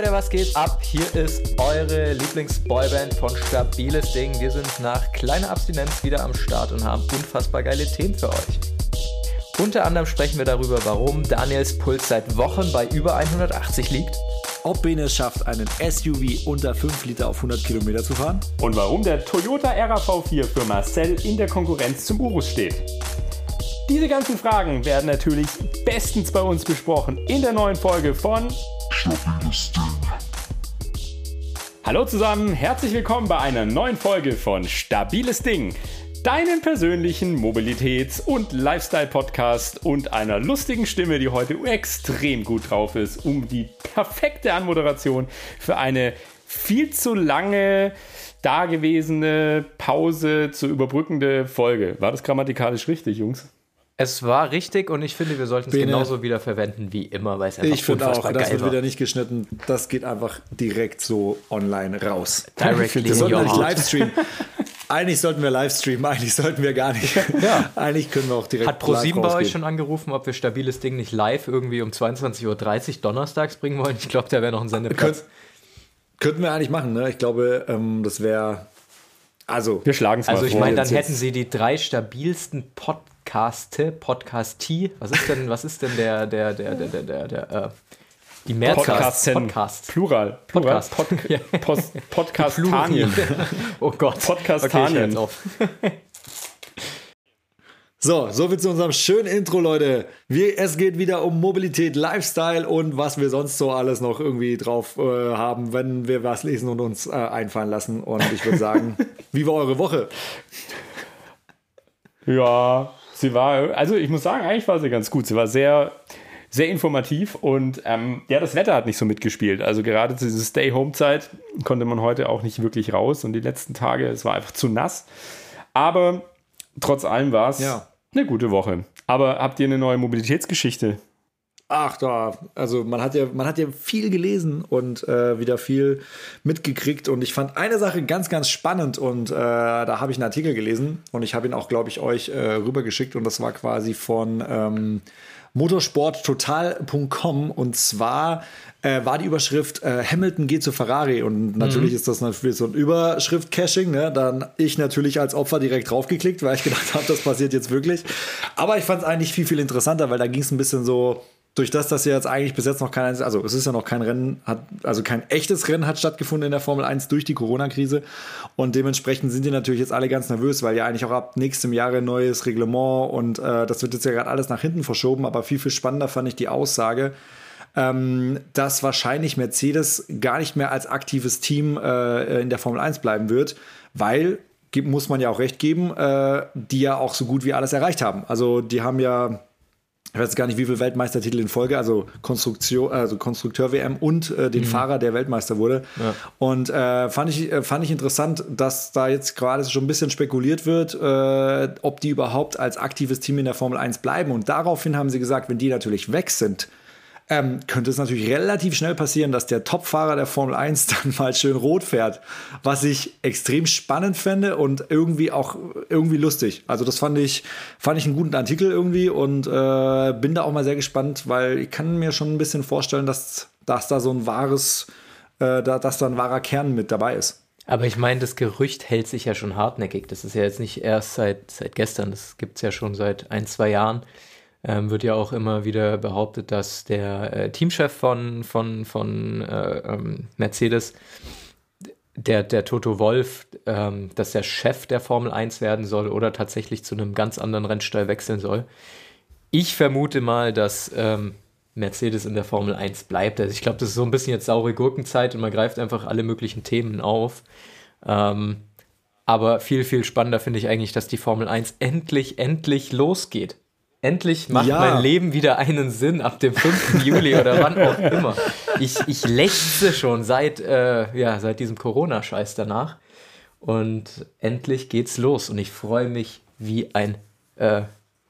Leute, was geht ab? Hier ist eure Lieblingsboyband von Stabiles Ding. Wir sind nach kleiner Abstinenz wieder am Start und haben unfassbar geile Themen für euch. Unter anderem sprechen wir darüber, warum Daniels Puls seit Wochen bei über 180 liegt. Ob Bene es schafft, einen SUV unter 5 Liter auf 100 Kilometer zu fahren. Und warum der Toyota RAV4 für Marcel in der Konkurrenz zum Urus steht. Diese ganzen Fragen werden natürlich bestens bei uns besprochen in der neuen Folge von Stabiles Ding. Hallo zusammen, herzlich willkommen bei einer neuen Folge von Stabiles Ding, deinen persönlichen Mobilitäts- und Lifestyle-Podcast und einer lustigen Stimme, die heute extrem gut drauf ist, um die perfekte Anmoderation für eine viel zu lange dagewesene Pause zu überbrückende Folge. War das grammatikalisch richtig, Jungs? Es war richtig und ich finde, wir sollten es genauso wieder verwenden wie immer, weil es einfach Ich finde auch, das wird wieder nicht geschnitten. Das geht einfach direkt so online raus. Directly wir sollten nicht Livestream. Eigentlich sollten wir Livestreamen, eigentlich sollten wir gar nicht. Ja. Eigentlich können wir auch direkt Hat ProSieben bei euch schon angerufen, ob wir stabiles Ding nicht live irgendwie um 22.30 Uhr donnerstags bringen wollen? Ich glaube, da wäre noch ein Sendeplatz. Könnt, könnten wir eigentlich machen, ne? Ich glaube, ähm, das wäre also, wir schlagen es mal Also ich meine, dann hätten sie die drei stabilsten Podcasts Podcaste, Podcastie. Was ist denn, was ist denn der, der, der, der, der, der, der äh, die Mehrzahl? Podcast. Plural. Plural. Podcast. Pod, Post, Podcastanien. oh Gott. Podcastanien. Okay, so, soviel zu unserem schönen Intro, Leute. Wir, es geht wieder um Mobilität, Lifestyle und was wir sonst so alles noch irgendwie drauf äh, haben, wenn wir was lesen und uns äh, einfallen lassen. Und ich würde sagen, wie war eure Woche? Ja, sie war, also ich muss sagen, eigentlich war sie ganz gut. Sie war sehr, sehr informativ und ähm, ja, das Wetter hat nicht so mitgespielt. Also gerade zu dieser Stay-Home-Zeit konnte man heute auch nicht wirklich raus und die letzten Tage, es war einfach zu nass. Aber trotz allem war es ja. eine gute Woche. Aber habt ihr eine neue Mobilitätsgeschichte? Ach da, also man hat ja, man hat ja viel gelesen und äh, wieder viel mitgekriegt. Und ich fand eine Sache ganz, ganz spannend und äh, da habe ich einen Artikel gelesen und ich habe ihn auch, glaube ich, euch äh, rübergeschickt. Und das war quasi von ähm, motorsporttotal.com und zwar äh, war die Überschrift äh, Hamilton geht zu Ferrari. Und natürlich mhm. ist das natürlich so ein Überschrift-Caching, ne? dann ich natürlich als Opfer direkt draufgeklickt, weil ich gedacht habe, das passiert jetzt wirklich, aber ich fand es eigentlich viel, viel interessanter, weil da ging es ein bisschen so durch das, dass ja jetzt eigentlich bis jetzt noch kein, also es ist ja noch kein Rennen, hat, also kein echtes Rennen hat stattgefunden in der Formel 1 durch die Corona-Krise. Und dementsprechend sind die natürlich jetzt alle ganz nervös, weil ja eigentlich auch ab nächstem Jahr ein neues Reglement und äh, das wird jetzt ja gerade alles nach hinten verschoben. Aber viel, viel spannender fand ich die Aussage, ähm, dass wahrscheinlich Mercedes gar nicht mehr als aktives Team äh, in der Formel 1 bleiben wird, weil muss man ja auch recht geben, äh, die ja auch so gut wie alles erreicht haben. Also die haben ja ich weiß gar nicht, wie viele Weltmeistertitel in Folge, also Konstruktion, also Konstrukteur-WM und äh, den mhm. Fahrer, der Weltmeister wurde. Ja. Und äh, fand, ich, äh, fand ich interessant, dass da jetzt gerade schon ein bisschen spekuliert wird, äh, ob die überhaupt als aktives Team in der Formel 1 bleiben. Und daraufhin haben sie gesagt, wenn die natürlich weg sind, ähm, könnte es natürlich relativ schnell passieren, dass der Topfahrer der Formel 1 dann mal schön rot fährt, was ich extrem spannend fände und irgendwie auch irgendwie lustig. Also das fand ich, fand ich einen guten Artikel irgendwie und äh, bin da auch mal sehr gespannt, weil ich kann mir schon ein bisschen vorstellen, dass, dass da so ein wahres, äh, da, dass da ein wahrer Kern mit dabei ist. Aber ich meine, das Gerücht hält sich ja schon hartnäckig. Das ist ja jetzt nicht erst seit, seit gestern, das gibt es ja schon seit ein, zwei Jahren ähm, wird ja auch immer wieder behauptet, dass der äh, Teamchef von, von, von äh, ähm, Mercedes, der, der Toto Wolf, ähm, dass der Chef der Formel 1 werden soll oder tatsächlich zu einem ganz anderen Rennstall wechseln soll. Ich vermute mal, dass ähm, Mercedes in der Formel 1 bleibt. Also ich glaube, das ist so ein bisschen jetzt saure Gurkenzeit und man greift einfach alle möglichen Themen auf. Ähm, aber viel, viel spannender finde ich eigentlich, dass die Formel 1 endlich, endlich losgeht. Endlich macht ja. mein Leben wieder einen Sinn ab dem 5. Juli oder wann auch immer. Ich, ich lechze schon seit, äh, ja, seit diesem Corona-Scheiß danach. Und endlich geht's los und ich freue mich wie ein äh,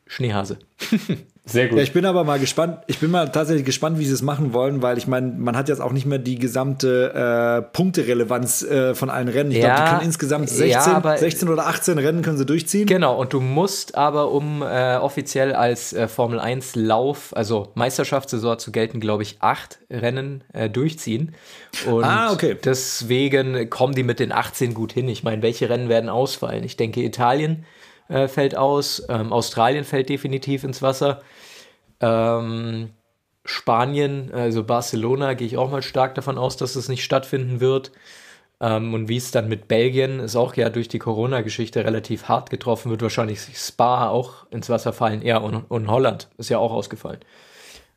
Schneehase. Sehr gut. Ja, ich bin aber mal gespannt. Ich bin mal tatsächlich gespannt, wie sie es machen wollen, weil ich meine, man hat jetzt auch nicht mehr die gesamte äh, Punkterelevanz äh, von allen Rennen. Ich ja, glaube, die können insgesamt 16, ja, 16 oder 18 Rennen können sie durchziehen. Genau, und du musst aber, um äh, offiziell als äh, Formel 1 Lauf, also Meisterschaftssaison zu gelten, glaube ich, acht Rennen äh, durchziehen. Und ah, okay. deswegen kommen die mit den 18 gut hin. Ich meine, welche Rennen werden ausfallen? Ich denke, Italien äh, fällt aus. Ähm, Australien fällt definitiv ins Wasser. Ähm, Spanien, also Barcelona, gehe ich auch mal stark davon aus, dass es nicht stattfinden wird. Ähm, und wie es dann mit Belgien ist auch ja durch die Corona-Geschichte relativ hart getroffen, wird wahrscheinlich Spa auch ins Wasser fallen. Ja, und, und Holland ist ja auch ausgefallen.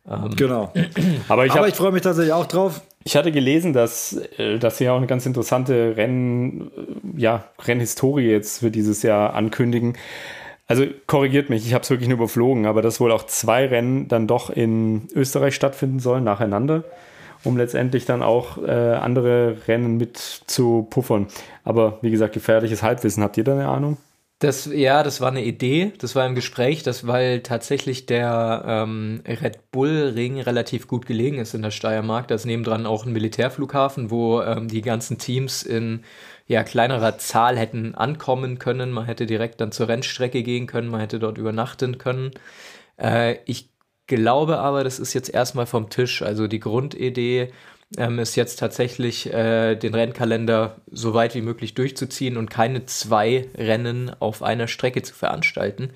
Ähm, genau. Aber ich, ich freue mich tatsächlich auch drauf. Ich hatte gelesen, dass, äh, dass sie ja auch eine ganz interessante Renn, äh, ja, Rennhistorie jetzt für dieses Jahr ankündigen. Also korrigiert mich, ich habe es wirklich nur überflogen, aber dass wohl auch zwei Rennen dann doch in Österreich stattfinden sollen, nacheinander, um letztendlich dann auch äh, andere Rennen mit zu puffern. Aber wie gesagt, gefährliches Halbwissen. Habt ihr da eine Ahnung? Das, ja, das war eine Idee, das war im Gespräch, das weil tatsächlich der ähm, Red Bull Ring relativ gut gelegen ist in der Steiermark. Da ist nebendran auch ein Militärflughafen, wo ähm, die ganzen Teams in ja, kleinerer Zahl hätten ankommen können. Man hätte direkt dann zur Rennstrecke gehen können, man hätte dort übernachten können. Äh, ich glaube aber, das ist jetzt erstmal vom Tisch. Also die Grundidee ähm, ist jetzt tatsächlich äh, den Rennkalender so weit wie möglich durchzuziehen und keine zwei Rennen auf einer Strecke zu veranstalten.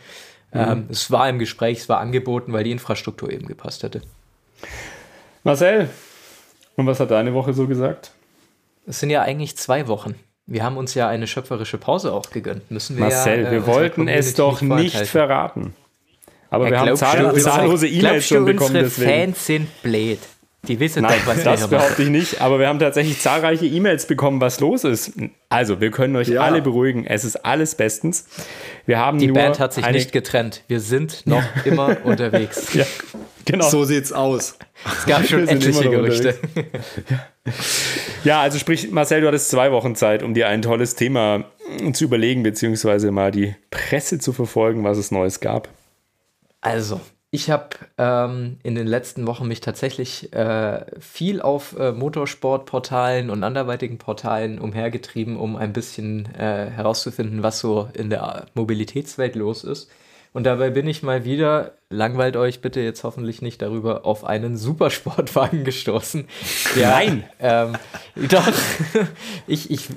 Mhm. Ähm, es war im Gespräch, es war angeboten, weil die Infrastruktur eben gepasst hätte. Marcel, und was hat deine Woche so gesagt? Es sind ja eigentlich zwei Wochen. Wir haben uns ja eine schöpferische Pause auch gegönnt. Müssen wir Marcel, ja, äh, wir wollten es doch nicht verraten. Aber ja, wir haben zahllose, zahllose E-Mails schon bekommen. Unsere deswegen. Fans sind blöd. Die wissen Nein, doch, was das behaupte ich nicht. Aber wir haben tatsächlich zahlreiche E-Mails bekommen, was los ist. Also, wir können euch ja. alle beruhigen. Es ist alles bestens. Wir haben Die Band hat sich nicht getrennt. Wir sind noch immer unterwegs. Ja, genau. So sieht's aus. Es gab schon etliche Gerüchte. ja, also sprich, Marcel, du hattest zwei Wochen Zeit, um dir ein tolles Thema zu überlegen, beziehungsweise mal die Presse zu verfolgen, was es Neues gab. Also, ich habe ähm, in den letzten Wochen mich tatsächlich äh, viel auf äh, Motorsportportalen und anderweitigen Portalen umhergetrieben, um ein bisschen äh, herauszufinden, was so in der Mobilitätswelt los ist. Und dabei bin ich mal wieder, langweilt euch bitte jetzt hoffentlich nicht darüber, auf einen Supersportwagen gestoßen. Der, Nein! Ähm, doch, ich, ich,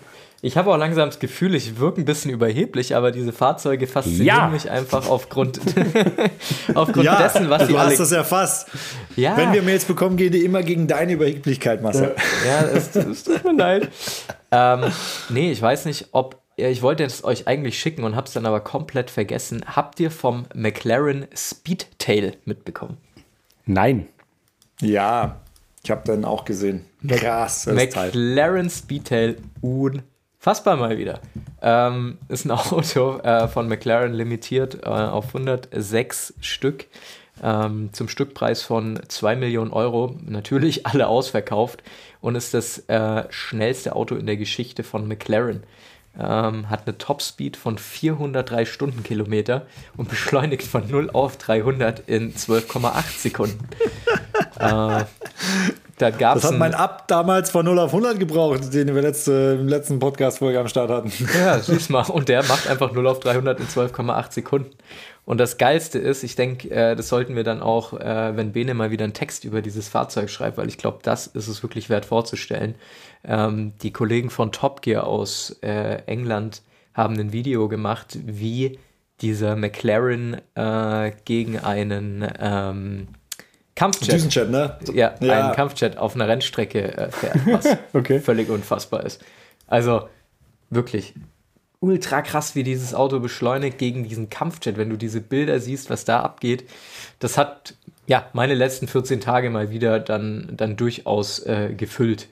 ich habe auch langsam das Gefühl, ich wirke ein bisschen überheblich, aber diese Fahrzeuge faszinieren ja. mich einfach aufgrund, aufgrund ja, dessen, was sie alle... Du hast das erfasst. Ja. Wenn wir Mails bekommen, gehen die immer gegen deine Überheblichkeit, Marcel. Ja, es, es tut mir leid. Ähm, nee, ich weiß nicht, ob... Ich wollte es euch eigentlich schicken und habe es dann aber komplett vergessen. Habt ihr vom McLaren Speedtail mitbekommen? Nein. Ja, ich habe dann auch gesehen. Krass. McLaren Speedtail, un Fassbar mal wieder. Ähm, ist ein Auto äh, von McLaren limitiert äh, auf 106 Stück ähm, zum Stückpreis von 2 Millionen Euro. Natürlich alle ausverkauft und ist das äh, schnellste Auto in der Geschichte von McLaren. Ähm, hat eine Topspeed von 403 Stundenkilometer und beschleunigt von 0 auf 300 in 12,8 Sekunden. äh, da gab's das hat mein Ab damals von 0 auf 100 gebraucht, den wir letzte, im letzten Podcast-Folge am Start hatten. Ja, süß mal. Und der macht einfach 0 auf 300 in 12,8 Sekunden. Und das Geilste ist, ich denke, äh, das sollten wir dann auch, äh, wenn Bene mal wieder einen Text über dieses Fahrzeug schreibt, weil ich glaube, das ist es wirklich wert vorzustellen. Ähm, die Kollegen von Top Gear aus äh, England haben ein Video gemacht, wie dieser McLaren gegen einen ähm, Kampfjet. Düsenjet, ne? Ja, ja, einen Kampfjet auf einer Rennstrecke äh, fährt, was okay. völlig unfassbar ist. Also wirklich ultra krass, wie dieses Auto beschleunigt gegen diesen Kampfjet. Wenn du diese Bilder siehst, was da abgeht, das hat ja meine letzten 14 Tage mal wieder dann, dann durchaus äh, gefüllt.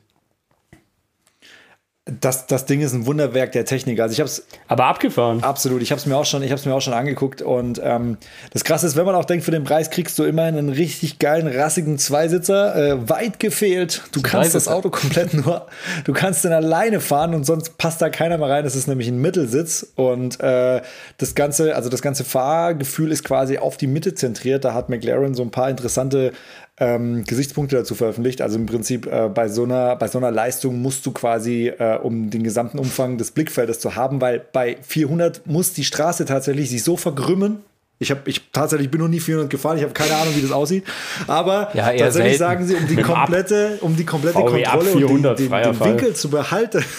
Das, das Ding ist ein Wunderwerk der Technik. Also ich habe es aber abgefahren. Absolut. Ich habe es mir auch schon, ich habe mir auch schon angeguckt und ähm, das Krasse ist, wenn man auch denkt, für den Preis kriegst du immer einen richtig geilen rassigen Zweisitzer. Äh, weit gefehlt. Du kannst das Auto komplett nur, du kannst den alleine fahren und sonst passt da keiner mehr rein. Das ist nämlich ein Mittelsitz und äh, das ganze, also das ganze Fahrgefühl ist quasi auf die Mitte zentriert. Da hat McLaren so ein paar interessante ähm, Gesichtspunkte dazu veröffentlicht. Also im Prinzip äh, bei, so einer, bei so einer Leistung musst du quasi, äh, um den gesamten Umfang des Blickfeldes zu haben, weil bei 400 muss die Straße tatsächlich sich so vergrümmen. Ich habe ich tatsächlich bin noch nie 400 gefahren. Ich habe keine Ahnung, wie das aussieht. Aber ja, tatsächlich selten. sagen sie, um die komplette, um die komplette VW Kontrolle 400, und den, den, den Winkel zu behalten,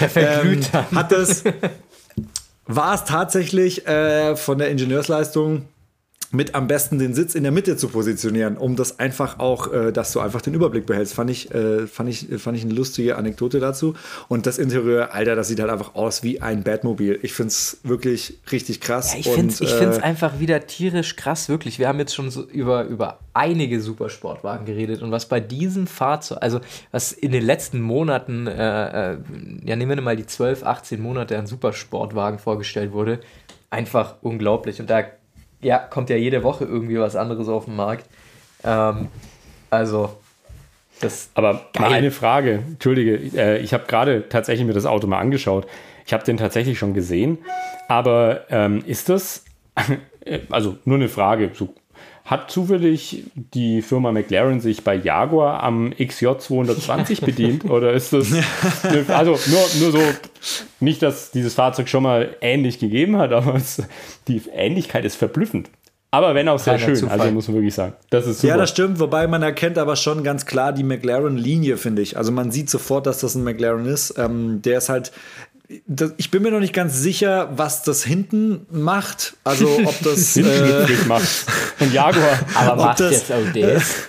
Der verglüht ähm, hat das war es tatsächlich äh, von der Ingenieursleistung mit am besten den Sitz in der Mitte zu positionieren, um das einfach auch, äh, dass du einfach den Überblick behältst. Fand ich, äh, fand ich, fand ich eine lustige Anekdote dazu. Und das Interieur, Alter, das sieht halt einfach aus wie ein Batmobil. Ich finde es wirklich richtig krass. Ja, ich finde es äh, einfach wieder tierisch krass, wirklich. Wir haben jetzt schon so über, über einige Supersportwagen geredet und was bei diesem Fahrzeug, also was in den letzten Monaten, äh, äh ja nehmen wir mal die 12, 18 Monate an Supersportwagen vorgestellt wurde, einfach unglaublich. Und da ja, kommt ja jede Woche irgendwie was anderes auf den Markt. Ähm, also, das. Aber geil. mal eine Frage, Entschuldige, äh, ich habe gerade tatsächlich mir das Auto mal angeschaut. Ich habe den tatsächlich schon gesehen, aber ähm, ist das, also nur eine Frage, so hat zufällig die Firma McLaren sich bei Jaguar am XJ 220 bedient? Oder ist das. also nur, nur so, nicht, dass dieses Fahrzeug schon mal ähnlich gegeben hat, aber es, die Ähnlichkeit ist verblüffend. Aber wenn auch sehr Keiner schön, Zufall. also muss man wirklich sagen. Das ist super. Ja, das stimmt, wobei man erkennt aber schon ganz klar die McLaren-Linie, finde ich. Also man sieht sofort, dass das ein McLaren ist. Ähm, der ist halt, ich bin mir noch nicht ganz sicher, was das hinten macht. Also ob das äh, macht. Und Jaguar. Aber macht das, jetzt auch das.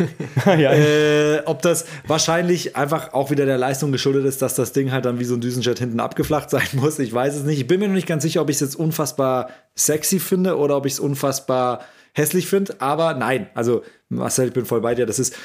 ja. äh, ob das wahrscheinlich einfach auch wieder der Leistung geschuldet ist, dass das Ding halt dann wie so ein Düsenjet hinten abgeflacht sein muss. Ich weiß es nicht. Ich bin mir noch nicht ganz sicher, ob ich es jetzt unfassbar sexy finde oder ob ich es unfassbar hässlich finde. Aber nein, also Marcel, ich bin voll bei dir. Das ist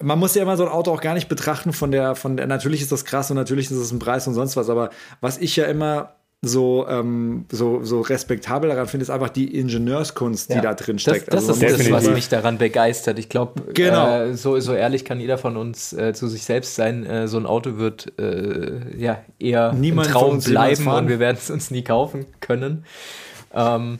man muss ja immer so ein Auto auch gar nicht betrachten von der, von der, natürlich ist das krass und natürlich ist es ein Preis und sonst was, aber was ich ja immer so, ähm, so, so respektabel daran finde, ist einfach die Ingenieurskunst, die ja. da drin steckt. Das, das also ist das, was mich daran begeistert. Ich glaube, genau. äh, so, so ehrlich kann jeder von uns äh, zu sich selbst sein. Äh, so ein Auto wird äh, ja eher Niemand Traum bleiben und wir werden es uns nie kaufen können. Ähm,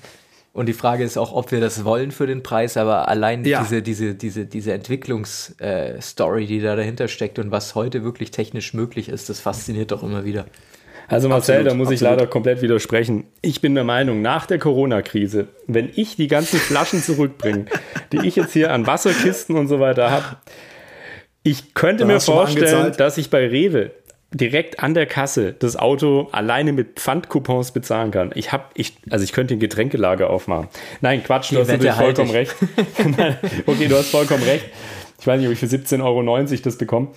und die Frage ist auch, ob wir das wollen für den Preis, aber allein ja. diese, diese, diese, diese Entwicklungsstory, äh, die da dahinter steckt und was heute wirklich technisch möglich ist, das fasziniert doch immer wieder. Also Marcel, absolut, da muss absolut. ich leider komplett widersprechen. Ich bin der Meinung, nach der Corona-Krise, wenn ich die ganzen Flaschen zurückbringe, die ich jetzt hier an Wasserkisten und so weiter habe, ich könnte Dann mir vorstellen, dass ich bei Rewe direkt an der Kasse das Auto alleine mit Pfandcoupons bezahlen kann. Ich habe, ich, also ich könnte ein Getränkelager aufmachen. Nein, Quatsch, du hast natürlich vollkommen recht. okay, du hast vollkommen recht. Ich weiß nicht, ob ich für 17,90 Euro das bekomme.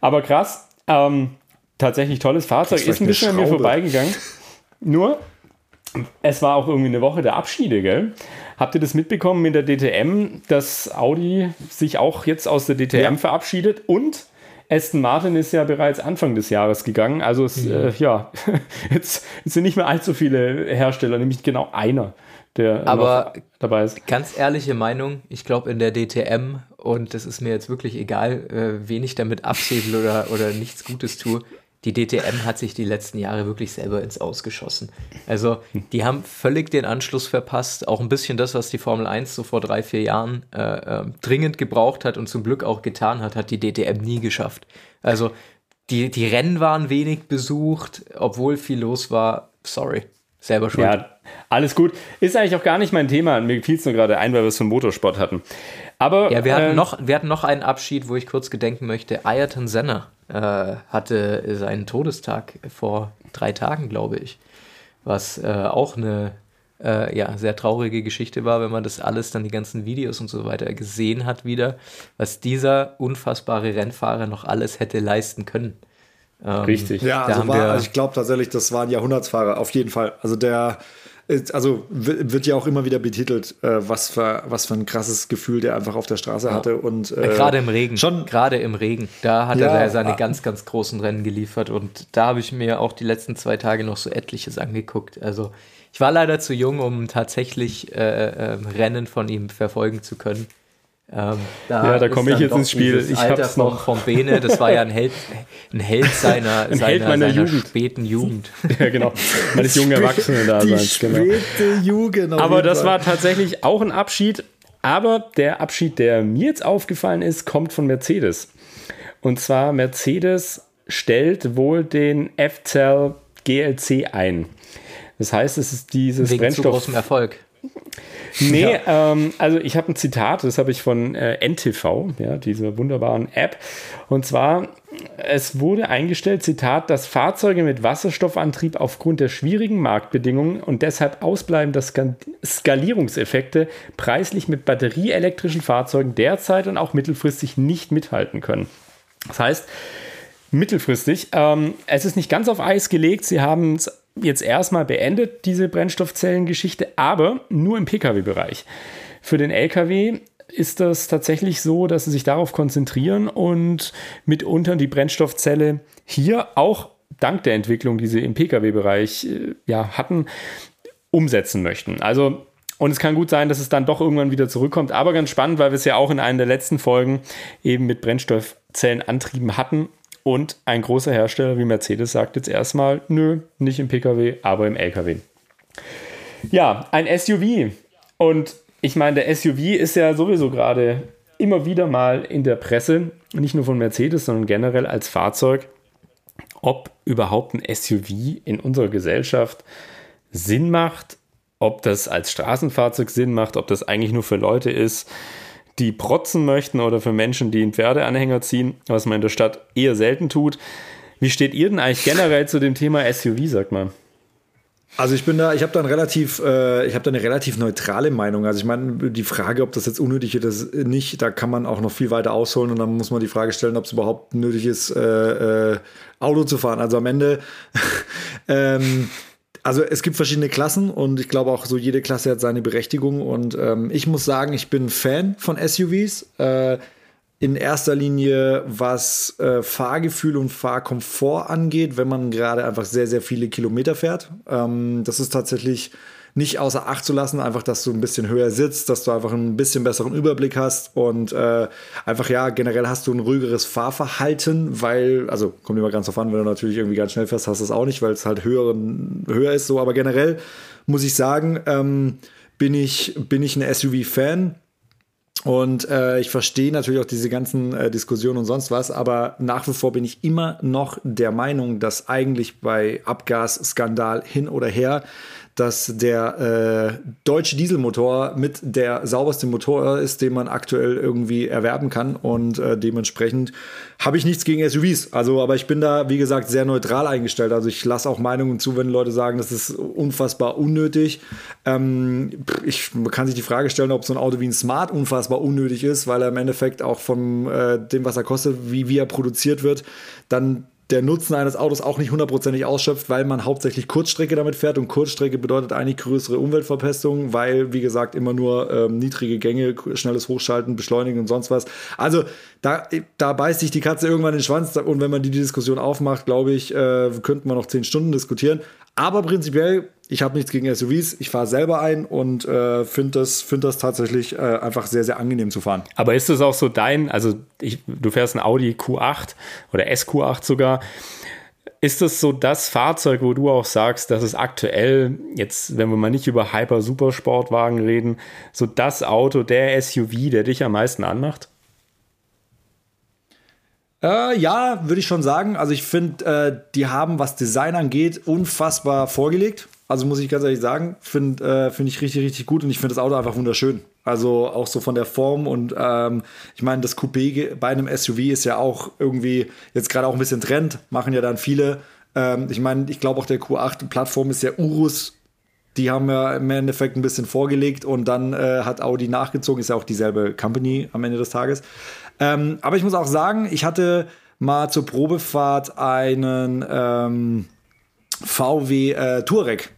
Aber krass, ähm, tatsächlich tolles Fahrzeug. Ist ein bisschen an mir vorbeigegangen. Nur, es war auch irgendwie eine Woche der Abschiede, gell? Habt ihr das mitbekommen mit der DTM, dass Audi sich auch jetzt aus der DTM ja. verabschiedet und Aston Martin ist ja bereits Anfang des Jahres gegangen. Also es, mhm. äh, ja, jetzt, jetzt, sind nicht mehr allzu viele Hersteller, nämlich genau einer, der Aber dabei ist. Ganz ehrliche Meinung, ich glaube in der DTM, und das ist mir jetzt wirklich egal, äh, wen ich damit abschädel oder, oder nichts Gutes tue, die DTM hat sich die letzten Jahre wirklich selber ins Ausgeschossen. Also die haben völlig den Anschluss verpasst, auch ein bisschen das, was die Formel 1 so vor drei, vier Jahren äh, äh, dringend gebraucht hat und zum Glück auch getan hat, hat die DTM nie geschafft. Also die, die Rennen waren wenig besucht, obwohl viel los war. Sorry, selber schuld. Ja, alles gut. Ist eigentlich auch gar nicht mein Thema. Mir fiel es nur gerade ein, weil wir es vom Motorsport hatten. Aber, ja, wir hatten, äh, noch, wir hatten noch einen Abschied, wo ich kurz gedenken möchte. Ayrton Senna hatte seinen Todestag vor drei Tagen, glaube ich. Was äh, auch eine äh, ja, sehr traurige Geschichte war, wenn man das alles, dann die ganzen Videos und so weiter gesehen hat wieder, was dieser unfassbare Rennfahrer noch alles hätte leisten können. Ähm, Richtig. Ja, also, war, also ich glaube tatsächlich, das war ein Jahrhundertsfahrer, auf jeden Fall. Also der also wird ja auch immer wieder betitelt, äh, was, für, was für ein krasses Gefühl der einfach auf der Straße ja. hatte. Und, äh, gerade im Regen. Schon gerade im Regen. Da hat ja, er seine ah. ganz, ganz großen Rennen geliefert. Und da habe ich mir auch die letzten zwei Tage noch so etliches angeguckt. Also ich war leider zu jung, um tatsächlich äh, äh, Rennen von ihm verfolgen zu können. Ähm, da ja, da komme ich jetzt ins Spiel. Ich Alter hab's noch. Vom Bene, das war ja ein Held, ein Held seiner, ein seiner, Held meiner seiner Jugend. späten Jugend. ja, genau. Meines jungen Erwachsenen-Daseins. Genau. Späte Jugend. Aber das war tatsächlich auch ein Abschied. Aber der Abschied, der mir jetzt aufgefallen ist, kommt von Mercedes. Und zwar Mercedes stellt wohl den F-Cell GLC ein. Das heißt, es ist dieses Wegen Brennstoff. Zu großem Erfolg. Nee, ja. ähm, also ich habe ein Zitat, das habe ich von äh, NTV, ja, dieser wunderbaren App. Und zwar, es wurde eingestellt, Zitat, dass Fahrzeuge mit Wasserstoffantrieb aufgrund der schwierigen Marktbedingungen und deshalb ausbleibender Skalierungseffekte preislich mit batterieelektrischen Fahrzeugen derzeit und auch mittelfristig nicht mithalten können. Das heißt, mittelfristig, ähm, es ist nicht ganz auf Eis gelegt, sie haben es jetzt erstmal beendet, diese Brennstoffzellengeschichte, aber nur im Pkw-Bereich. Für den Lkw ist das tatsächlich so, dass sie sich darauf konzentrieren und mitunter die Brennstoffzelle hier auch dank der Entwicklung, die sie im Pkw-Bereich äh, ja, hatten, umsetzen möchten. Also und es kann gut sein, dass es dann doch irgendwann wieder zurückkommt. Aber ganz spannend, weil wir es ja auch in einer der letzten Folgen eben mit Brennstoffzellenantrieben hatten. Und ein großer Hersteller wie Mercedes sagt jetzt erstmal, nö, nicht im Pkw, aber im Lkw. Ja, ein SUV. Und ich meine, der SUV ist ja sowieso gerade immer wieder mal in der Presse, nicht nur von Mercedes, sondern generell als Fahrzeug, ob überhaupt ein SUV in unserer Gesellschaft Sinn macht, ob das als Straßenfahrzeug Sinn macht, ob das eigentlich nur für Leute ist, die protzen möchten oder für Menschen, die einen Pferdeanhänger ziehen, was man in der Stadt eher selten tut. Wie steht ihr denn eigentlich generell zu dem Thema SUV, sagt man? Also ich bin da, ich habe da äh, habe da eine relativ neutrale Meinung. Also ich meine, die Frage, ob das jetzt unnötig ist, nicht, da kann man auch noch viel weiter ausholen und dann muss man die Frage stellen, ob es überhaupt nötig ist, äh, äh, Auto zu fahren. Also am Ende ähm, also es gibt verschiedene Klassen und ich glaube auch so jede Klasse hat seine Berechtigung und ähm, ich muss sagen, ich bin Fan von SUVs. Äh, in erster Linie, was äh, Fahrgefühl und Fahrkomfort angeht, wenn man gerade einfach sehr, sehr viele Kilometer fährt. Ähm, das ist tatsächlich nicht außer Acht zu lassen, einfach, dass du ein bisschen höher sitzt, dass du einfach ein bisschen besseren Überblick hast und äh, einfach, ja, generell hast du ein ruhigeres Fahrverhalten, weil, also kommt immer ganz drauf an, wenn du natürlich irgendwie ganz schnell fährst, hast du es auch nicht, weil es halt höher, höher ist, so, aber generell muss ich sagen, ähm, bin ich, bin ich ein SUV-Fan. Und äh, ich verstehe natürlich auch diese ganzen äh, Diskussionen und sonst was, aber nach wie vor bin ich immer noch der Meinung, dass eigentlich bei Abgasskandal hin oder her dass der äh, deutsche Dieselmotor mit der sauberste Motor ist, den man aktuell irgendwie erwerben kann. Und äh, dementsprechend habe ich nichts gegen SUVs. Also, aber ich bin da, wie gesagt, sehr neutral eingestellt. Also ich lasse auch Meinungen zu, wenn Leute sagen, das ist unfassbar unnötig. Ähm, ich man kann sich die Frage stellen, ob so ein Auto wie ein Smart unfassbar unnötig ist, weil er im Endeffekt auch von äh, dem, was er kostet, wie, wie er produziert wird, dann der Nutzen eines Autos auch nicht hundertprozentig ausschöpft, weil man hauptsächlich Kurzstrecke damit fährt und Kurzstrecke bedeutet eigentlich größere Umweltverpestung, weil, wie gesagt, immer nur ähm, niedrige Gänge, schnelles Hochschalten, Beschleunigen und sonst was. Also da, da beißt sich die Katze irgendwann den Schwanz und wenn man die Diskussion aufmacht, glaube ich, äh, könnten wir noch zehn Stunden diskutieren. Aber prinzipiell, ich habe nichts gegen SUVs, ich fahre selber ein und äh, finde das, find das tatsächlich äh, einfach sehr, sehr angenehm zu fahren. Aber ist das auch so dein, also ich, du fährst ein Audi Q8 oder SQ8 sogar. Ist das so das Fahrzeug, wo du auch sagst, dass es aktuell, jetzt, wenn wir mal nicht über Hyper-Supersportwagen reden, so das Auto, der SUV, der dich am meisten anmacht? Äh, ja, würde ich schon sagen. Also ich finde, äh, die haben, was Design angeht, unfassbar vorgelegt. Also muss ich ganz ehrlich sagen, finde äh, find ich richtig, richtig gut und ich finde das Auto einfach wunderschön. Also auch so von der Form und ähm, ich meine, das Coupé bei einem SUV ist ja auch irgendwie jetzt gerade auch ein bisschen Trend, machen ja dann viele. Ähm, ich meine, ich glaube auch der Q8-Plattform ist ja Urus. Die haben ja im Endeffekt ein bisschen vorgelegt und dann äh, hat Audi nachgezogen, ist ja auch dieselbe Company am Ende des Tages. Ähm, aber ich muss auch sagen, ich hatte mal zur Probefahrt einen ähm, VW äh, Touareg.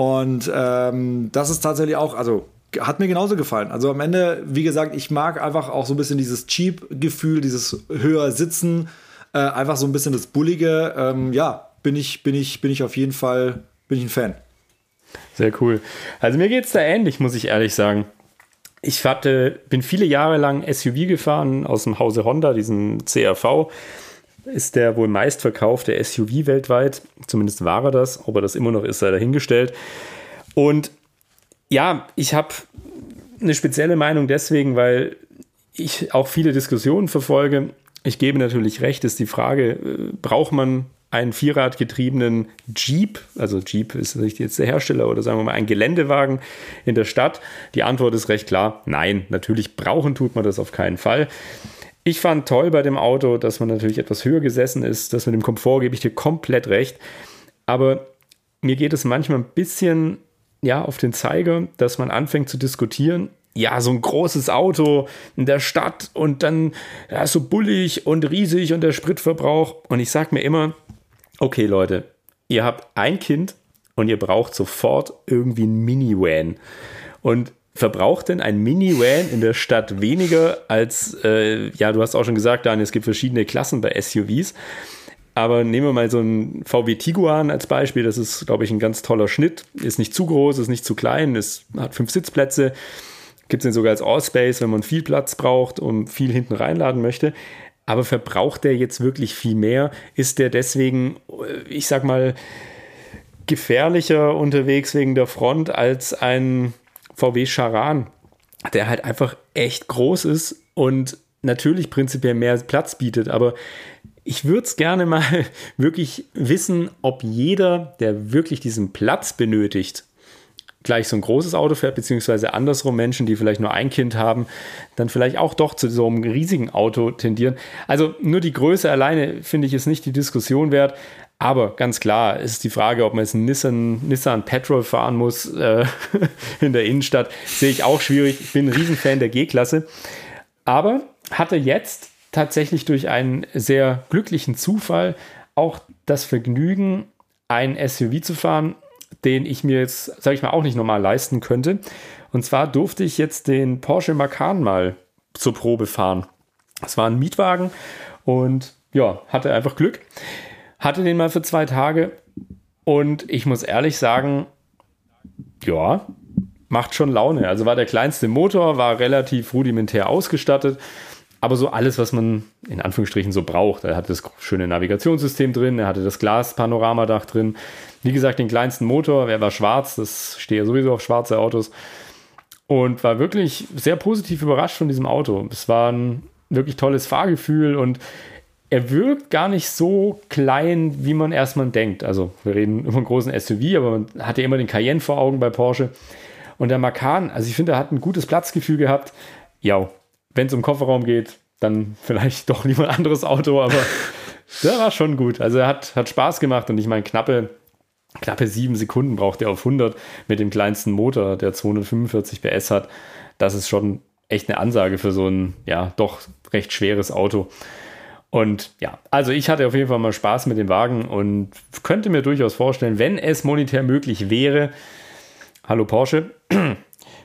Und ähm, das ist tatsächlich auch, also hat mir genauso gefallen. Also am Ende, wie gesagt, ich mag einfach auch so ein bisschen dieses Cheap-Gefühl, dieses höher Sitzen, äh, einfach so ein bisschen das Bullige. Ähm, ja, bin ich, bin ich, bin ich auf jeden Fall, bin ich ein Fan. Sehr cool. Also mir geht es da ähnlich, muss ich ehrlich sagen. Ich hatte, bin viele Jahre lang SUV gefahren aus dem Hause Honda, diesen CRV. Ist der wohl meistverkaufte SUV weltweit. Zumindest war er das. Ob er das immer noch ist, sei dahingestellt. Und ja, ich habe eine spezielle Meinung deswegen, weil ich auch viele Diskussionen verfolge. Ich gebe natürlich recht, ist die Frage, äh, braucht man einen vierradgetriebenen Jeep, also Jeep ist nicht jetzt der Hersteller oder sagen wir mal ein Geländewagen in der Stadt? Die Antwort ist recht klar, nein, natürlich brauchen tut man das auf keinen Fall. Ich fand toll bei dem Auto, dass man natürlich etwas höher gesessen ist, das mit dem Komfort gebe ich dir komplett recht, aber mir geht es manchmal ein bisschen ja, auf den Zeiger, dass man anfängt zu diskutieren, ja, so ein großes Auto in der Stadt und dann ja, so bullig und riesig und der Spritverbrauch. Und ich sage mir immer, okay Leute, ihr habt ein Kind und ihr braucht sofort irgendwie ein Minivan. Und verbraucht denn ein Minivan in der Stadt weniger als, äh, ja, du hast auch schon gesagt, Daniel, es gibt verschiedene Klassen bei SUVs. Aber nehmen wir mal so einen VW Tiguan als Beispiel. Das ist, glaube ich, ein ganz toller Schnitt. Ist nicht zu groß, ist nicht zu klein, es hat fünf Sitzplätze. Gibt es den sogar als All-Space, wenn man viel Platz braucht und viel hinten reinladen möchte. Aber verbraucht der jetzt wirklich viel mehr? Ist der deswegen, ich sag mal, gefährlicher unterwegs wegen der Front als ein VW Charan, der halt einfach echt groß ist und natürlich prinzipiell mehr Platz bietet, aber ich würde es gerne mal wirklich wissen, ob jeder, der wirklich diesen Platz benötigt, gleich so ein großes Auto fährt, beziehungsweise andersrum Menschen, die vielleicht nur ein Kind haben, dann vielleicht auch doch zu so einem riesigen Auto tendieren. Also nur die Größe alleine finde ich ist nicht die Diskussion wert. Aber ganz klar ist die Frage, ob man jetzt einen Nissan, Nissan Petrol fahren muss äh, in der Innenstadt, sehe ich auch schwierig. Ich bin ein Riesenfan der G-Klasse. Aber hatte jetzt tatsächlich durch einen sehr glücklichen Zufall auch das Vergnügen, ein SUV zu fahren, den ich mir jetzt, sage ich mal, auch nicht normal leisten könnte. Und zwar durfte ich jetzt den Porsche Macan mal zur Probe fahren. Es war ein Mietwagen und ja, hatte einfach Glück. Hatte den mal für zwei Tage und ich muss ehrlich sagen, ja, macht schon Laune. Also war der kleinste Motor, war relativ rudimentär ausgestattet aber so alles, was man in Anführungsstrichen so braucht. Er hatte das schöne Navigationssystem drin, er hatte das Glas-Panoramadach drin. Wie gesagt, den kleinsten Motor, er war schwarz, das stehe ja sowieso auf schwarze Autos. Und war wirklich sehr positiv überrascht von diesem Auto. Es war ein wirklich tolles Fahrgefühl und er wirkt gar nicht so klein, wie man erstmal denkt. Also, wir reden über einen großen SUV, aber man hat ja immer den Cayenne vor Augen bei Porsche. Und der Macan, also ich finde, er hat ein gutes Platzgefühl gehabt. Ja, wenn es um Kofferraum geht, dann vielleicht doch lieber ein anderes Auto, aber der war schon gut. Also er hat, hat Spaß gemacht und ich meine, knappe, knappe sieben Sekunden braucht er auf 100 mit dem kleinsten Motor, der 245 PS hat. Das ist schon echt eine Ansage für so ein, ja, doch recht schweres Auto. Und ja, also ich hatte auf jeden Fall mal Spaß mit dem Wagen und könnte mir durchaus vorstellen, wenn es monetär möglich wäre, hallo Porsche,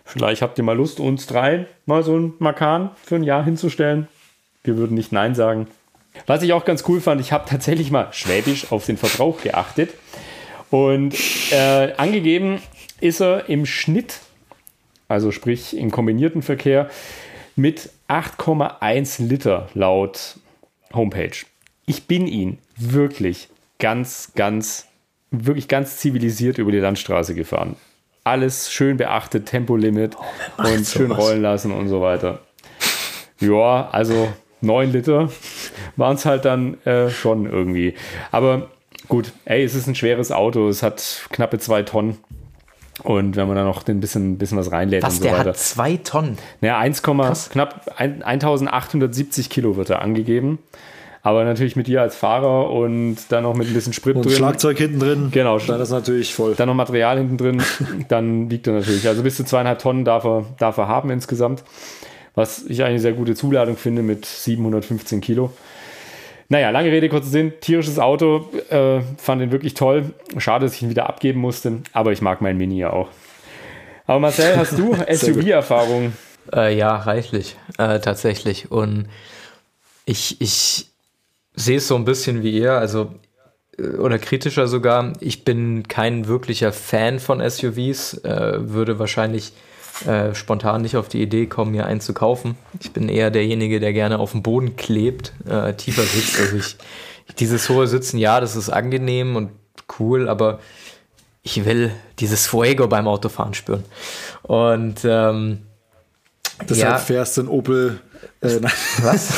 Vielleicht habt ihr mal Lust, uns drei mal so ein Makan für ein Jahr hinzustellen. Wir würden nicht Nein sagen. Was ich auch ganz cool fand, ich habe tatsächlich mal schwäbisch auf den Verbrauch geachtet. Und äh, angegeben ist er im Schnitt, also sprich im kombinierten Verkehr, mit 8,1 Liter laut Homepage. Ich bin ihn wirklich ganz, ganz, wirklich ganz zivilisiert über die Landstraße gefahren alles schön beachtet, Tempolimit oh, und schön sowas? rollen lassen und so weiter. Ja, also 9 Liter waren es halt dann äh, schon irgendwie. Aber gut, ey, es ist ein schweres Auto, es hat knappe zwei Tonnen. Und wenn man da noch ein bisschen, bisschen was reinlädt was, und so der weiter. hat zwei Tonnen? Naja, 1, knapp 1870 Kilo wird er angegeben. Aber natürlich mit dir als Fahrer und dann noch mit ein bisschen Sprit und drin. Schlagzeug hinten drin. Genau. Dann ist natürlich voll. Dann noch Material hinten drin. dann wiegt er natürlich. Also bis zu zweieinhalb Tonnen darf er, darf er haben insgesamt. Was ich eine sehr gute Zuladung finde mit 715 Kilo. Naja, lange Rede, kurzer Sinn. Tierisches Auto, äh, fand ihn wirklich toll. Schade, dass ich ihn wieder abgeben musste, aber ich mag meinen Mini ja auch. Aber Marcel, hast du SUV-Erfahrung? Äh, ja, reichlich, äh, tatsächlich. Und ich, ich sehe es so ein bisschen wie ihr, also äh, oder kritischer sogar. Ich bin kein wirklicher Fan von SUVs, äh, würde wahrscheinlich äh, spontan nicht auf die Idee kommen, mir einen zu kaufen. Ich bin eher derjenige, der gerne auf dem Boden klebt, äh, tiefer sitzt. Also ich, dieses hohe Sitzen, ja, das ist angenehm und cool, aber ich will dieses Fuego beim Autofahren spüren. Und ähm, Deshalb ja. fährst du ein Opel. Äh, Was?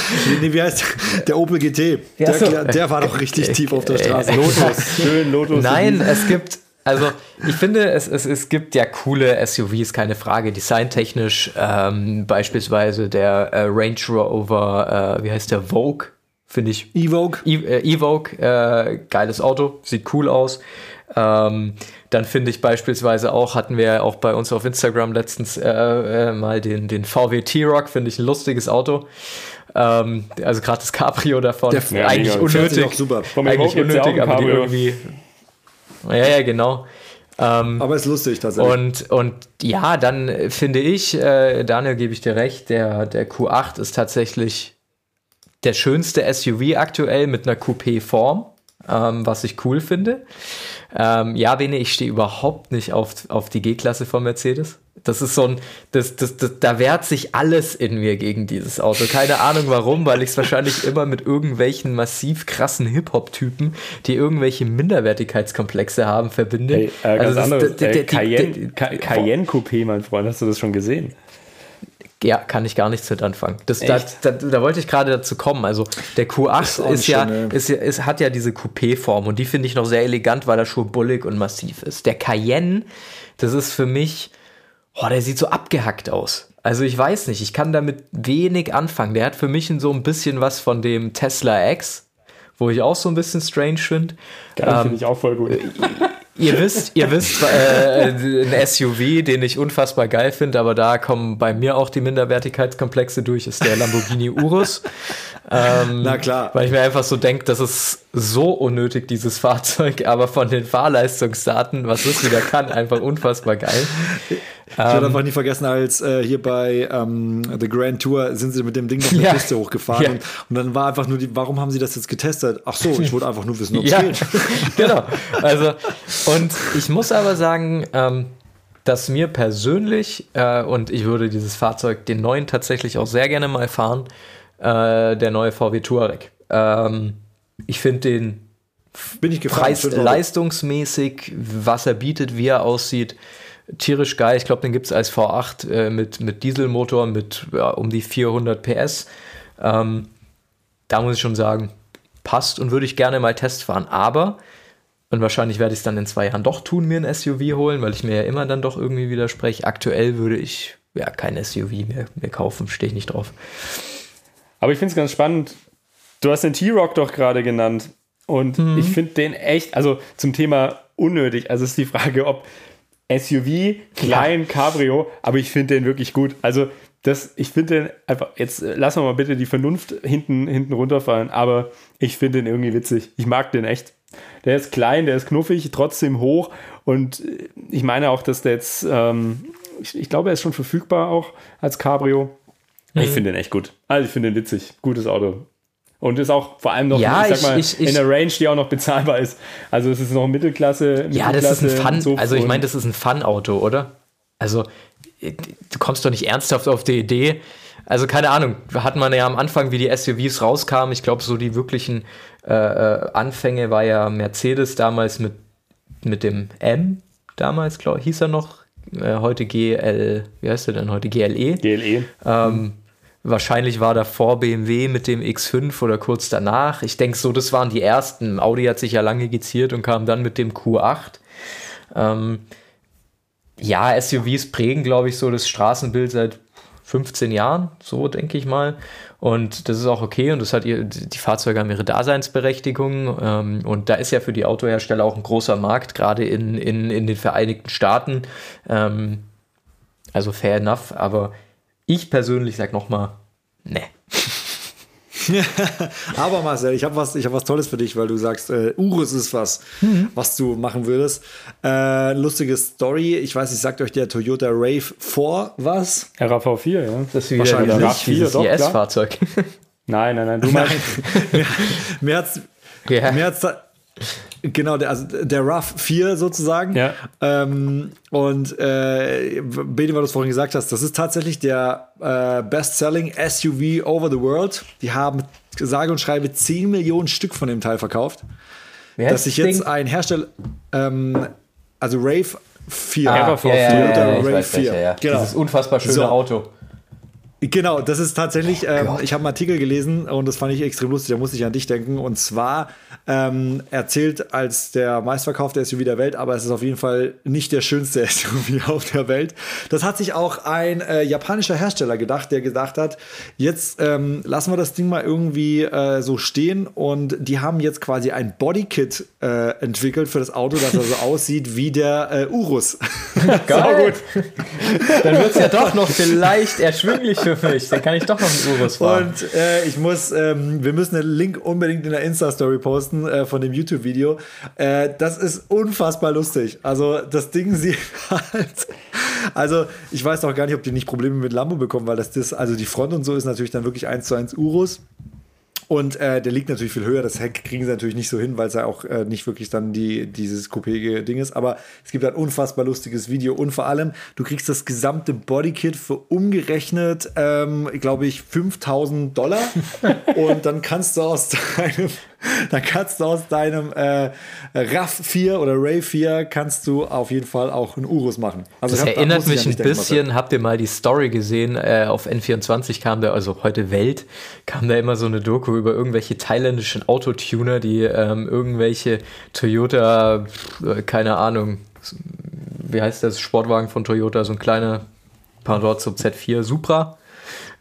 nee, wie heißt der Opel GT? Der, so. der war doch richtig tief auf der Straße. Lotus. Schön, Lotus. Nein, es gibt, also ich finde, es, es, es gibt ja coole SUVs, keine Frage. Designtechnisch ähm, beispielsweise der äh, Range Rover, äh, wie heißt der, Vogue, finde ich. Evoque. E äh, Evoque, äh, geiles Auto, sieht cool aus. Ähm, dann finde ich beispielsweise auch, hatten wir auch bei uns auf Instagram letztens äh, äh, mal den, den VW T-Rock, finde ich ein lustiges Auto. Ähm, also gerade das Cabrio davon. Der, ja, eigentlich mega. unnötig. Super. Eigentlich unnötig, aber die irgendwie. Ja, ja, genau. Ähm, aber ist lustig tatsächlich. Und, und ja, dann finde ich, äh, Daniel, gebe ich dir recht, der, der Q8 ist tatsächlich der schönste SUV aktuell mit einer Coupé-Form, ähm, was ich cool finde. Ähm, ja, Bene, ich stehe überhaupt nicht auf, auf die G-Klasse von Mercedes. Das ist so ein, das, das, das, da wehrt sich alles in mir gegen dieses Auto. Keine Ahnung warum, weil ich es wahrscheinlich immer mit irgendwelchen massiv krassen Hip-Hop-Typen, die irgendwelche Minderwertigkeitskomplexe haben, verbinde. Hey, äh, ganz also anderes, äh, Cayenne, Cayenne Coupé, mein Freund, hast du das schon gesehen? Ja, kann ich gar nichts mit anfangen. Das, da, da, da, wollte ich gerade dazu kommen. Also der Q8 ist, ist ja, ist, ist, hat ja diese Coupé-Form und die finde ich noch sehr elegant, weil er schon bullig und massiv ist. Der Cayenne, das ist für mich, oh, der sieht so abgehackt aus. Also ich weiß nicht, ich kann damit wenig anfangen. Der hat für mich so ein bisschen was von dem Tesla X, wo ich auch so ein bisschen strange finde. Geil, ähm, finde ich auch voll gut. Ihr wisst, ihr wisst, äh, ein SUV, den ich unfassbar geil finde, aber da kommen bei mir auch die Minderwertigkeitskomplexe durch, ist der Lamborghini Urus. Ähm, Na klar. Weil ich mir einfach so denke, das ist so unnötig, dieses Fahrzeug, aber von den Fahrleistungsdaten, was es wieder kann, einfach unfassbar geil. Ich ähm, werde einfach nie vergessen, als äh, hier bei ähm, The Grand Tour sind sie mit dem Ding noch eine ja, Piste hochgefahren ja. und, und, dann war einfach nur die, warum haben sie das jetzt getestet? Ach so, ich wollte einfach nur wissen, ob es ja, geht. genau. Also, und ich muss aber sagen, ähm, dass mir persönlich, äh, und ich würde dieses Fahrzeug, den neuen, tatsächlich auch sehr gerne mal fahren, äh, der neue VW Touareg. Ähm, ich finde den Bin ich preis-leistungsmäßig, was er bietet, wie er aussieht, tierisch geil. Ich glaube, den gibt es als V8 äh, mit, mit Dieselmotor mit ja, um die 400 PS. Ähm, da muss ich schon sagen, passt und würde ich gerne mal Test fahren. Aber, und wahrscheinlich werde ich es dann in zwei Jahren doch tun, mir ein SUV holen, weil ich mir ja immer dann doch irgendwie widerspreche. Aktuell würde ich ja kein SUV mehr, mehr kaufen, stehe ich nicht drauf. Aber ich finde es ganz spannend. Du hast den T-Rock doch gerade genannt. Und mhm. ich finde den echt, also zum Thema unnötig. Also ist die Frage, ob SUV, klein, ja. Cabrio, aber ich finde den wirklich gut. Also das, ich finde den einfach, jetzt äh, lassen wir mal bitte die Vernunft hinten, hinten runterfallen, aber ich finde den irgendwie witzig. Ich mag den echt. Der ist klein, der ist knuffig, trotzdem hoch und äh, ich meine auch, dass der jetzt, ähm, ich, ich glaube, er ist schon verfügbar auch als Cabrio. Mhm. Ich finde den echt gut. Also ich finde den witzig. Gutes Auto. Und ist auch vor allem noch, ja, ich sag mal, ich, ich, in der Range, die auch noch bezahlbar ist. Also es ist noch Mittelklasse. Ja, das ist ein Fun, so also ich meine, das ist ein Fun-Auto, oder? Also du kommst doch nicht ernsthaft auf die Idee. Also keine Ahnung, hatten wir ja am Anfang, wie die SUVs rauskamen, ich glaube, so die wirklichen äh, äh, Anfänge war ja Mercedes damals mit, mit dem M, damals, glaube ich, hieß er noch, äh, heute GL, wie heißt er denn heute, GLE? GLE. Ähm, Wahrscheinlich war davor BMW mit dem X5 oder kurz danach. Ich denke so, das waren die ersten. Audi hat sich ja lange geziert und kam dann mit dem Q8. Ähm, ja, SUVs prägen, glaube ich, so das Straßenbild seit 15 Jahren, so denke ich mal. Und das ist auch okay und das hat ihr, die Fahrzeuge haben ihre Daseinsberechtigung. Ähm, und da ist ja für die Autohersteller auch ein großer Markt, gerade in, in, in den Vereinigten Staaten. Ähm, also fair enough, aber ich persönlich sage nochmal, ne. Aber Marcel, ich habe was, hab was Tolles für dich, weil du sagst, äh, Urus ist was, mhm. was du machen würdest. Äh, lustige Story. Ich weiß, ich sagt euch der Toyota Rave 4 was? RAV4, ja. Das ist wieder Wahrscheinlich RAV4, doch, IS-Fahrzeug. Nein, nein, nein, du meinst. mir, mir hat's, yeah. mir hat's Genau, der, also der RAV 4 sozusagen. Ja. Ähm, und äh, Bene, weil du es vorhin gesagt hast, das ist tatsächlich der äh, Best-Selling SUV over the world. Die haben sage und schreibe 10 Millionen Stück von dem Teil verkauft. Wer dass sich jetzt ein Hersteller, ähm, also Rave 4. Ah, RAV 4. Ja, ja, ja, Rave 4. Welcher, ja. Genau. Dieses unfassbar schöne so. Auto. Genau, das ist tatsächlich, ähm, ich habe einen Artikel gelesen und das fand ich extrem lustig, da musste ich an dich denken. Und zwar ähm, erzählt als der meistverkaufte SUV der Welt, aber es ist auf jeden Fall nicht der schönste SUV auf der Welt. Das hat sich auch ein äh, japanischer Hersteller gedacht, der gedacht hat, jetzt ähm, lassen wir das Ding mal irgendwie äh, so stehen und die haben jetzt quasi ein Bodykit äh, entwickelt für das Auto, das so aussieht wie der äh, Urus. Geil. gut. Dann wird es ja doch noch vielleicht erschwinglich für mich. Dann kann ich doch noch einen Urus fahren. Und äh, ich muss, ähm, wir müssen den Link unbedingt in der Insta-Story posten äh, von dem YouTube-Video. Äh, das ist unfassbar lustig. Also das Ding sieht halt. Also ich weiß auch gar nicht, ob die nicht Probleme mit Lambo bekommen, weil das, das also die Front und so ist natürlich dann wirklich eins zu eins Urus. Und äh, der liegt natürlich viel höher. Das Heck kriegen sie natürlich nicht so hin, weil es ja auch äh, nicht wirklich dann die, dieses coupé Ding ist. Aber es gibt ein unfassbar lustiges Video. Und vor allem, du kriegst das gesamte Bodykit für umgerechnet, ähm, glaube ich, 5000 Dollar. und dann kannst du aus deinem dann kannst du aus deinem äh, RAV 4 oder Ray 4 kannst du auf jeden Fall auch einen Urus machen. Also das hab, erinnert mich ein bisschen, habt ihr mal die Story gesehen, äh, auf N24 kam da, also heute Welt, kam da immer so eine Doku über irgendwelche thailändischen Autotuner, die ähm, irgendwelche Toyota, äh, keine Ahnung, wie heißt das, Sportwagen von Toyota, so ein kleiner Pendant zum Z4 Supra,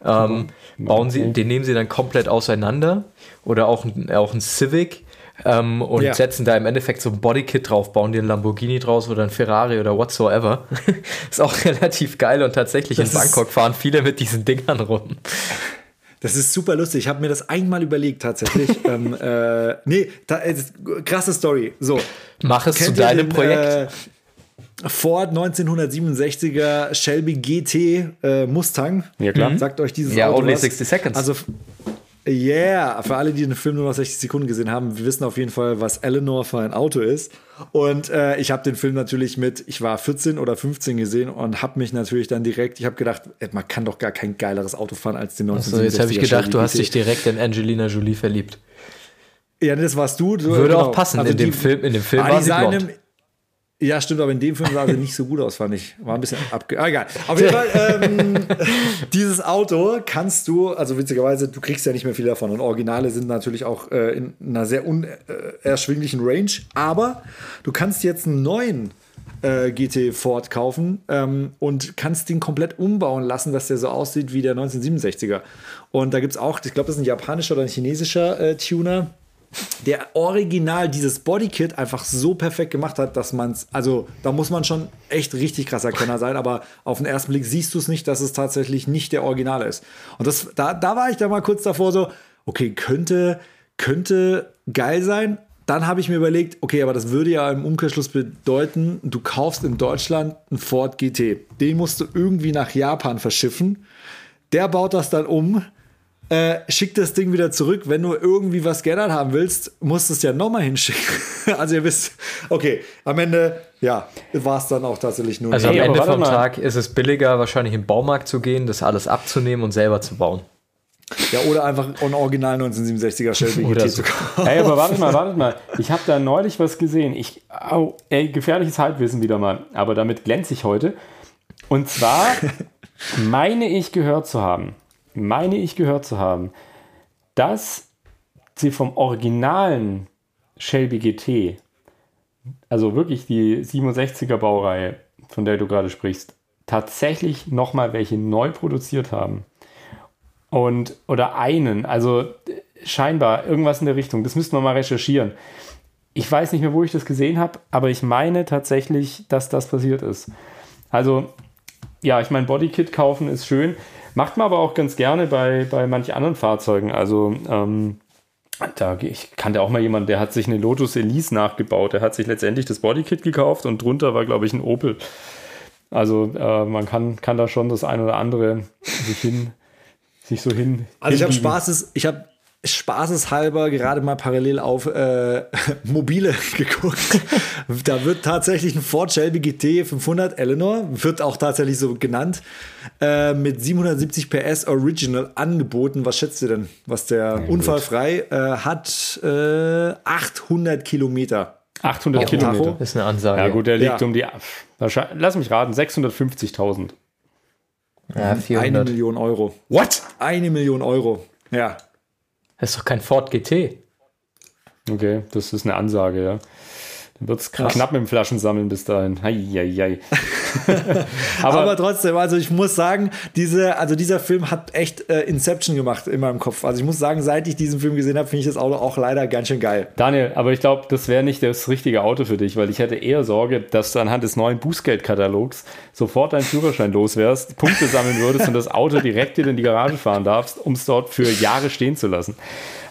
ähm, bauen sie, den nehmen sie dann komplett auseinander oder auch, auch ein Civic ähm, und ja. setzen da im Endeffekt so ein Bodykit drauf, bauen dir einen Lamborghini draus oder ein Ferrari oder whatsoever. ist auch relativ geil und tatsächlich das in Bangkok fahren viele mit diesen Dingern rum. Das ist super lustig. Ich habe mir das einmal überlegt tatsächlich. ähm, äh, nee, da, äh, krasse Story. So. Mach es zu deinem den, Projekt. Äh, Ford 1967er Shelby GT äh, Mustang. Ja, klar. Sagt euch dieses ja, Auto only was. 60 seconds. Also, yeah, für alle, die den Film nur noch 60 Sekunden gesehen haben, wir wissen auf jeden Fall, was Eleanor für ein Auto ist. Und äh, ich habe den Film natürlich mit, ich war 14 oder 15 gesehen und habe mich natürlich dann direkt, ich habe gedacht, man kann doch gar kein geileres Auto fahren als den 1967er. Achso, jetzt habe ich gedacht, du hast dich direkt in Angelina Jolie verliebt. Ja, das warst du. Würde genau. auch passen. Also in, dem Film, in dem Film war sie blond. Ja, stimmt, aber in dem Film sah sie nicht so gut aus, fand ich. War ein bisschen abge... Ah, egal. Auf jeden Fall, ähm, dieses Auto kannst du, also witzigerweise, du kriegst ja nicht mehr viel davon. Und Originale sind natürlich auch äh, in einer sehr unerschwinglichen Range. Aber du kannst jetzt einen neuen äh, GT Ford kaufen ähm, und kannst den komplett umbauen lassen, dass der so aussieht wie der 1967er. Und da gibt es auch, ich glaube, das ist ein japanischer oder ein chinesischer äh, Tuner der original dieses Bodykit einfach so perfekt gemacht hat, dass man es, also da muss man schon echt richtig krasser Kenner sein, aber auf den ersten Blick siehst du es nicht, dass es tatsächlich nicht der Original ist. Und das, da, da war ich dann mal kurz davor so, okay, könnte, könnte geil sein. Dann habe ich mir überlegt, okay, aber das würde ja im Umkehrschluss bedeuten, du kaufst in Deutschland einen Ford GT. Den musst du irgendwie nach Japan verschiffen. Der baut das dann um, äh, schick das Ding wieder zurück. Wenn du irgendwie was geändert haben willst, musst du es ja nochmal hinschicken. also ihr wisst, okay, am Ende, ja, war es dann auch tatsächlich nur. Also am Ende vom mal. Tag ist es billiger, wahrscheinlich im Baumarkt zu gehen, das alles abzunehmen und selber zu bauen. Ja, oder einfach ein Original 1967er Shelby GT so. zu kaufen. Ey, aber wartet mal, wartet mal. Ich habe da neulich was gesehen. Ich, au, ey, gefährliches Halbwissen wieder mal. Aber damit glänze ich heute. Und zwar meine ich gehört zu haben, meine ich gehört zu haben, dass sie vom originalen Shelby GT, also wirklich die 67er Baureihe, von der du gerade sprichst, tatsächlich nochmal welche neu produziert haben. Und, oder einen, also scheinbar irgendwas in der Richtung. Das müssten wir mal recherchieren. Ich weiß nicht mehr, wo ich das gesehen habe, aber ich meine tatsächlich, dass das passiert ist. Also, ja, ich meine, Bodykit kaufen ist schön. Macht man aber auch ganz gerne bei, bei manch anderen Fahrzeugen. Also ähm, da, ich kannte auch mal jemanden, der hat sich eine Lotus Elise nachgebaut. Der hat sich letztendlich das Bodykit gekauft und drunter war, glaube ich, ein Opel. Also äh, man kann, kann da schon das eine oder andere sich hin, sich so hin. Also ich habe Spaß, ich habe spaßeshalber gerade mal parallel auf äh, mobile geguckt. da wird tatsächlich ein Ford Shelby GT 500 Eleanor, wird auch tatsächlich so genannt, äh, mit 770 PS Original angeboten. Was schätzt ihr denn, was der ja, unfallfrei äh, hat? 800 äh, Kilometer. 800 ja, Kilometer. Das ist eine Ansage. Ja gut, der liegt ja. um die, lass mich raten, 650.000. Ja, 400. Eine Million Euro. What? Eine Million Euro. Ja. Das ist doch kein Ford GT. Okay, das ist eine Ansage, ja. Dann wird es knapp mit dem Flaschensammeln bis dahin. Hei, hei, hei. aber, aber, trotzdem, also ich muss sagen, diese, also dieser Film hat echt äh, Inception gemacht in meinem Kopf. Also ich muss sagen, seit ich diesen Film gesehen habe, finde ich das Auto auch leider ganz schön geil. Daniel, aber ich glaube, das wäre nicht das richtige Auto für dich, weil ich hätte eher Sorge, dass du anhand des neuen Bußgeldkatalogs sofort deinen Führerschein loswärst, Punkte sammeln würdest und das Auto direkt wieder in die Garage fahren darfst, um es dort für Jahre stehen zu lassen.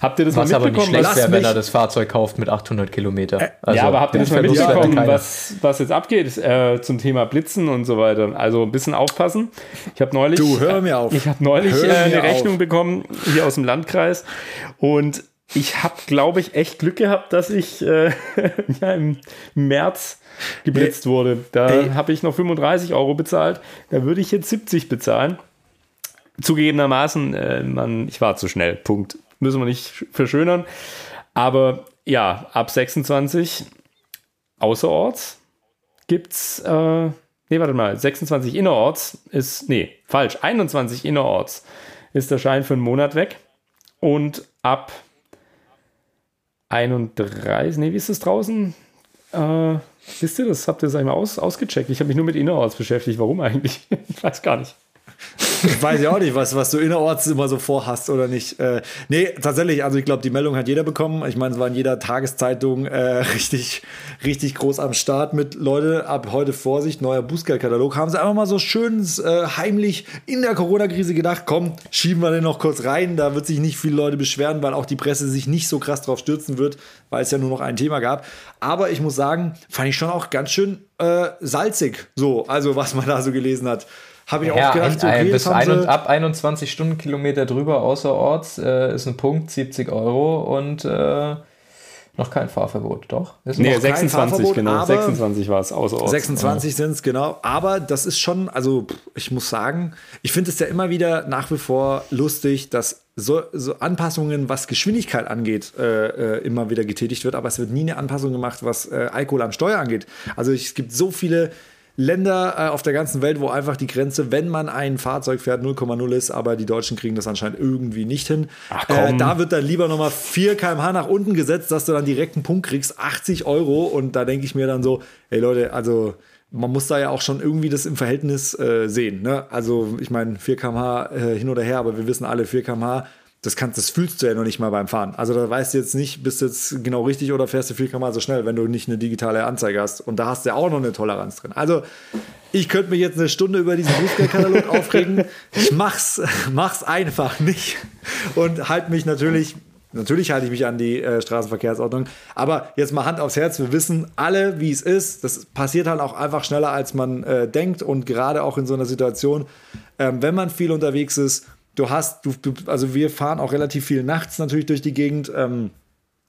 Habt ihr das was mal mitbekommen? aber nicht schlecht wäre, wenn er das Fahrzeug kauft mit 800 Kilometer. Also, ja, aber habt ihr das mal mitbekommen, was, was jetzt abgeht äh, zum Thema Blitzen und so weiter? Also ein bisschen aufpassen. Ich habe neulich, du, hör mir auf. Ich habe neulich äh, eine Rechnung auf. bekommen hier aus dem Landkreis und ich habe, glaube ich, echt Glück gehabt, dass ich äh, ja, im März geblitzt wurde. Da habe ich noch 35 Euro bezahlt. Da würde ich jetzt 70 bezahlen. Zugegebenermaßen, äh, man, ich war zu schnell. Punkt müssen wir nicht verschönern. Aber ja, ab 26 außerorts gibt es, äh, nee, warte mal, 26 innerorts ist, nee, falsch, 21 innerorts ist der Schein für einen Monat weg. Und ab 31, nee, wie ist das draußen? Äh, wisst ihr das? Habt ihr das einmal aus, ausgecheckt? Ich habe mich nur mit innerorts beschäftigt. Warum eigentlich? Ich weiß gar nicht. Ich weiß ja auch nicht, was, was du innerorts immer so vorhast oder nicht. Äh, nee, tatsächlich, also ich glaube, die Meldung hat jeder bekommen. Ich meine, es war in jeder Tageszeitung äh, richtig, richtig groß am Start mit Leute, ab heute Vorsicht, neuer Bußgeldkatalog. Haben sie einfach mal so schön äh, heimlich in der Corona-Krise gedacht, komm, schieben wir den noch kurz rein. Da wird sich nicht viele Leute beschweren, weil auch die Presse sich nicht so krass drauf stürzen wird, weil es ja nur noch ein Thema gab. Aber ich muss sagen, fand ich schon auch ganz schön äh, salzig, so, also was man da so gelesen hat. Habe ich ja, auch gedacht, so, okay, bis ein, ab 21 Stundenkilometer drüber außerorts äh, ist ein Punkt, 70 Euro und äh, noch kein Fahrverbot, doch? Ist nee, 26, genau. 26 war es außerorts. 26 ja. sind es, genau. Aber das ist schon, also ich muss sagen, ich finde es ja immer wieder nach wie vor lustig, dass so, so Anpassungen, was Geschwindigkeit angeht, äh, äh, immer wieder getätigt wird, aber es wird nie eine Anpassung gemacht, was äh, Alkohol am Steuer angeht. Also es gibt so viele Länder äh, auf der ganzen Welt, wo einfach die Grenze, wenn man ein Fahrzeug fährt, 0,0 ist, aber die Deutschen kriegen das anscheinend irgendwie nicht hin. Ach, äh, da wird dann lieber nochmal 4 km/h nach unten gesetzt, dass du dann direkt einen Punkt kriegst, 80 Euro. Und da denke ich mir dann so, ey Leute, also man muss da ja auch schon irgendwie das im Verhältnis äh, sehen. Ne? Also ich meine, 4 km/h äh, hin oder her, aber wir wissen alle, 4 km/h das, kannst, das fühlst du ja noch nicht mal beim Fahren. Also da weißt du jetzt nicht, bist du jetzt genau richtig oder fährst du viel km so schnell, wenn du nicht eine digitale Anzeige hast. Und da hast du ja auch noch eine Toleranz drin. Also ich könnte mich jetzt eine Stunde über diesen Bußgeldkatalog aufregen. Ich mach's, mach's einfach nicht. Und halte mich natürlich Natürlich halte ich mich an die äh, Straßenverkehrsordnung. Aber jetzt mal Hand aufs Herz. Wir wissen alle, wie es ist. Das passiert halt auch einfach schneller, als man äh, denkt. Und gerade auch in so einer Situation, ähm, wenn man viel unterwegs ist, du hast, du, du, also wir fahren auch relativ viel nachts natürlich durch die Gegend. Ähm,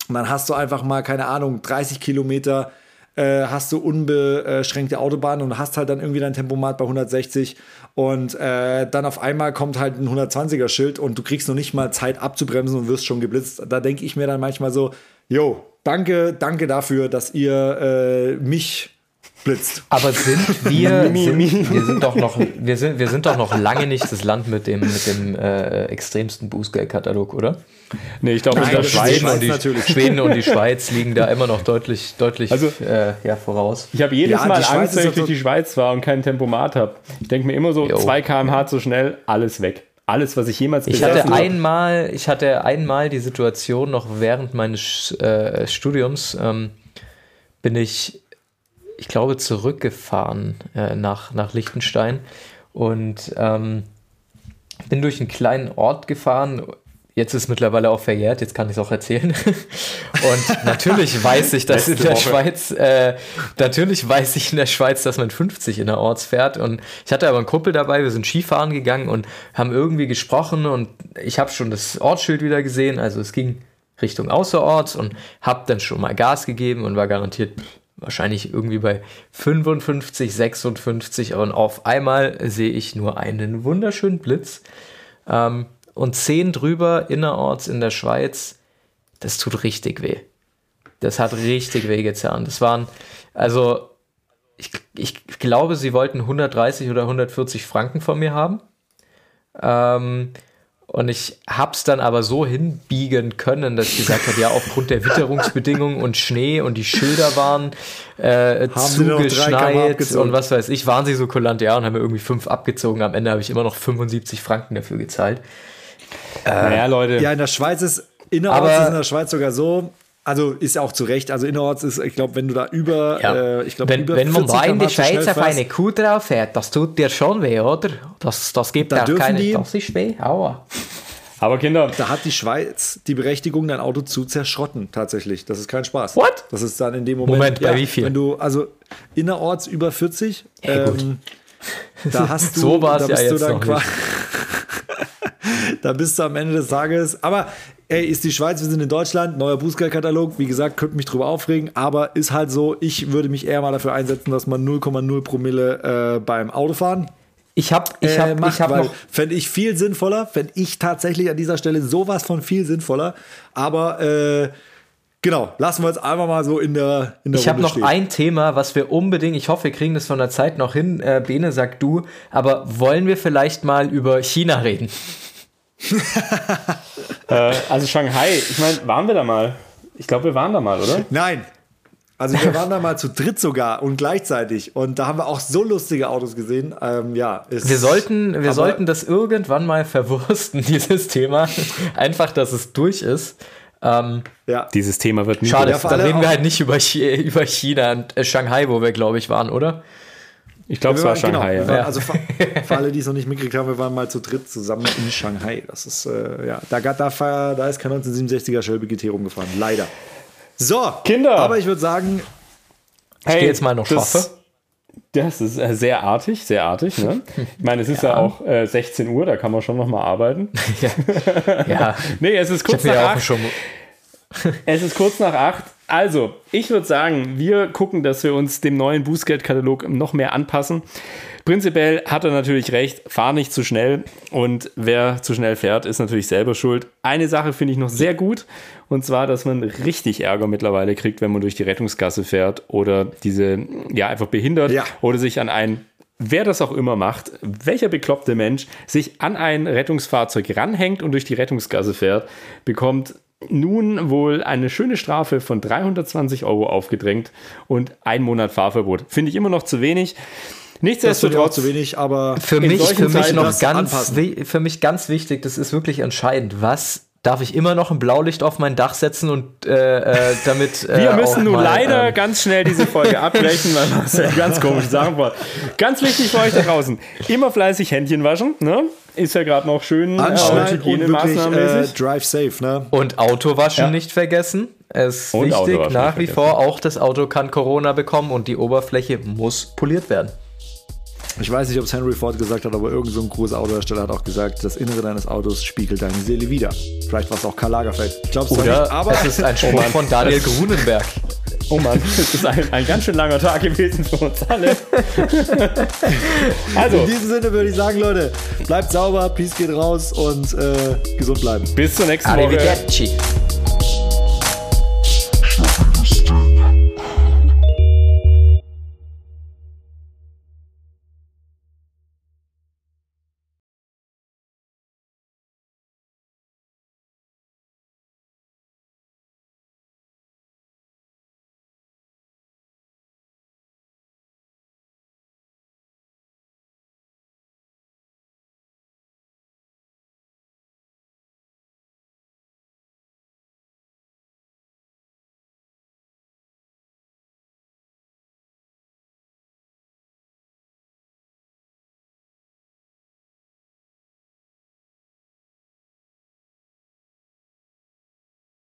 dann hast du einfach mal, keine Ahnung, 30 Kilometer äh, hast du unbeschränkte Autobahn und hast halt dann irgendwie dein Tempomat bei 160 und äh, dann auf einmal kommt halt ein 120er Schild und du kriegst noch nicht mal Zeit abzubremsen und wirst schon geblitzt. Da denke ich mir dann manchmal so, jo, danke, danke dafür, dass ihr äh, mich blitzt. Aber sind wir, sind, wir sind doch noch, wir sind, wir sind doch noch lange nicht das Land mit dem, mit dem äh, extremsten Bußgeldkatalog, oder? Nee, ich glaube, Schweden, und die, Schweden und die Schweiz liegen da immer noch deutlich, deutlich also, äh, ja, voraus. Ich habe jedes ja, Mal Angst, wenn ich durch die Schweiz war und kein Tempomat habe. Ich denke mir immer so, jo. 2 km/h zu schnell, alles weg alles, was ich jemals ich hatte einmal, Ich hatte einmal die Situation, noch während meines äh, Studiums, ähm, bin ich ich glaube, zurückgefahren äh, nach, nach Liechtenstein und ähm, bin durch einen kleinen Ort gefahren. Jetzt ist mittlerweile auch verjährt, jetzt kann ich es auch erzählen. Und natürlich weiß ich, dass in der Woche. Schweiz, äh, natürlich weiß ich in der Schweiz, dass man 50 in der Orts fährt. Und ich hatte aber einen Kumpel dabei, wir sind Skifahren gegangen und haben irgendwie gesprochen und ich habe schon das Ortsschild wieder gesehen. Also es ging Richtung Außerorts und habe dann schon mal Gas gegeben und war garantiert wahrscheinlich irgendwie bei 55, 56 und auf einmal sehe ich nur einen wunderschönen Blitz ähm, und 10 drüber innerorts in der Schweiz, das tut richtig weh. Das hat richtig weh getan. Das waren, also ich, ich glaube, sie wollten 130 oder 140 Franken von mir haben. Ähm, und ich hab's dann aber so hinbiegen können, dass ich gesagt habe, ja, aufgrund der Witterungsbedingungen und Schnee und die Schilder waren äh, zugeschneit und was weiß ich, waren sie so kulant, ja, und haben mir irgendwie fünf abgezogen. Am Ende habe ich immer noch 75 Franken dafür gezahlt. Äh, naja, Leute. Ja, in der Schweiz ist, innerorts aber, ist in der Schweiz sogar so, also ist ja auch zu Recht. Also innerorts ist, ich glaube, wenn du da über, ja. äh, ich glaube, wenn, über wenn man da in die Schweiz auf eine Kuh drauf fährt, das tut dir schon weh, oder? Das, das gibt da auch keine. Die, das ist weh. Aua. Aber Kinder. Da hat die Schweiz die Berechtigung, dein Auto zu zerschrotten, tatsächlich. Das ist kein Spaß. What? Das ist dann in dem Moment. Moment, bei ja, wie viel? Wenn du, also innerorts über 40, hey, ähm, da hast du. so war es ja jetzt noch nicht. da bist du am Ende des Tages. Aber ey, ist die Schweiz, wir sind in Deutschland, neuer Bußgeldkatalog. Wie gesagt, könnte mich drüber aufregen, aber ist halt so, ich würde mich eher mal dafür einsetzen, dass man 0,0 Promille äh, beim Autofahren ich habe ich hab, äh, ich hab noch. Fände ich viel sinnvoller, fände ich tatsächlich an dieser Stelle sowas von viel sinnvoller. Aber äh, genau, lassen wir jetzt einfach mal so in der, in der Ich habe noch stehen. ein Thema, was wir unbedingt, ich hoffe, wir kriegen das von der Zeit noch hin. Äh, Bene, sag du, aber wollen wir vielleicht mal über China reden? äh, also Shanghai, ich meine, waren wir da mal? Ich glaube, wir waren da mal, oder? Nein, also wir waren da mal zu dritt sogar und gleichzeitig und da haben wir auch so lustige Autos gesehen. Ähm, ja, wir sollten, wir sollten das irgendwann mal verwursten, dieses Thema. Einfach, dass es durch ist. Ähm, ja. Dieses Thema wird nie Schade, ja, da reden wir halt nicht über, über China und äh, Shanghai, wo wir, glaube ich, waren, oder? Ich glaube, ja, es war genau, Shanghai. Genau, ja. Also für, für, alle, die es noch nicht mitgekriegt haben, wir waren mal zu dritt zusammen in Shanghai. Das ist, äh, ja, da, da, da ist kein 1967er Shelby GT rumgefahren. Leider. So, Kinder. Aber ich würde sagen, ich hey, gehe jetzt mal noch das, Das ist äh, sehr artig, sehr artig. Ne? Ich meine, es ist ja, ja auch äh, 16 Uhr, da kann man schon noch mal arbeiten. ja. ja. nee, es ist kurz nach acht. Schon es ist kurz nach acht. Also, ich würde sagen, wir gucken, dass wir uns dem neuen Bußgeldkatalog noch mehr anpassen. Prinzipiell hat er natürlich recht, fahr nicht zu schnell und wer zu schnell fährt, ist natürlich selber schuld. Eine Sache finde ich noch sehr gut und zwar, dass man richtig Ärger mittlerweile kriegt, wenn man durch die Rettungsgasse fährt oder diese, ja, einfach behindert ja. oder sich an ein wer das auch immer macht, welcher bekloppte Mensch sich an ein Rettungsfahrzeug ranhängt und durch die Rettungsgasse fährt, bekommt nun wohl eine schöne Strafe von 320 Euro aufgedrängt und ein Monat Fahrverbot. Finde ich immer noch zu wenig. Nichtsdestotrotz zu wenig, aber für mich, für mich noch ganz, für mich ganz wichtig, das ist wirklich entscheidend. Was darf ich immer noch ein Blaulicht auf mein Dach setzen und äh, äh, damit. Äh, Wir müssen nun mal, leider ähm, ganz schnell diese Folge abbrechen, weil Marcel ganz komische Sachen war. Ganz wichtig für euch da draußen: immer fleißig Händchen waschen, ne? Ist ja gerade noch schön äh, Hygienemaßnahmen. Äh, drive safe, ne? Und Autowaschen ja. nicht vergessen. Es ist und wichtig, nach wie vor, auch das Auto kann Corona bekommen und die Oberfläche muss poliert werden. Ich weiß nicht, ob es Henry Ford gesagt hat, aber irgendein so ein großer Autohersteller hat auch gesagt, das Innere deines Autos spiegelt deine Seele wieder. Vielleicht war es auch Karl Lagerfeld. Ich glaube es nicht, aber es ist ein Spruch von Daniel Grunenberg. Oh Mann, das ist ein, ein, ganz schön langer Tag gewesen für uns alle. also. In diesem Sinne würde ich sagen, Leute, bleibt sauber, Peace geht raus und äh, gesund bleiben. Bis zur nächsten Woche.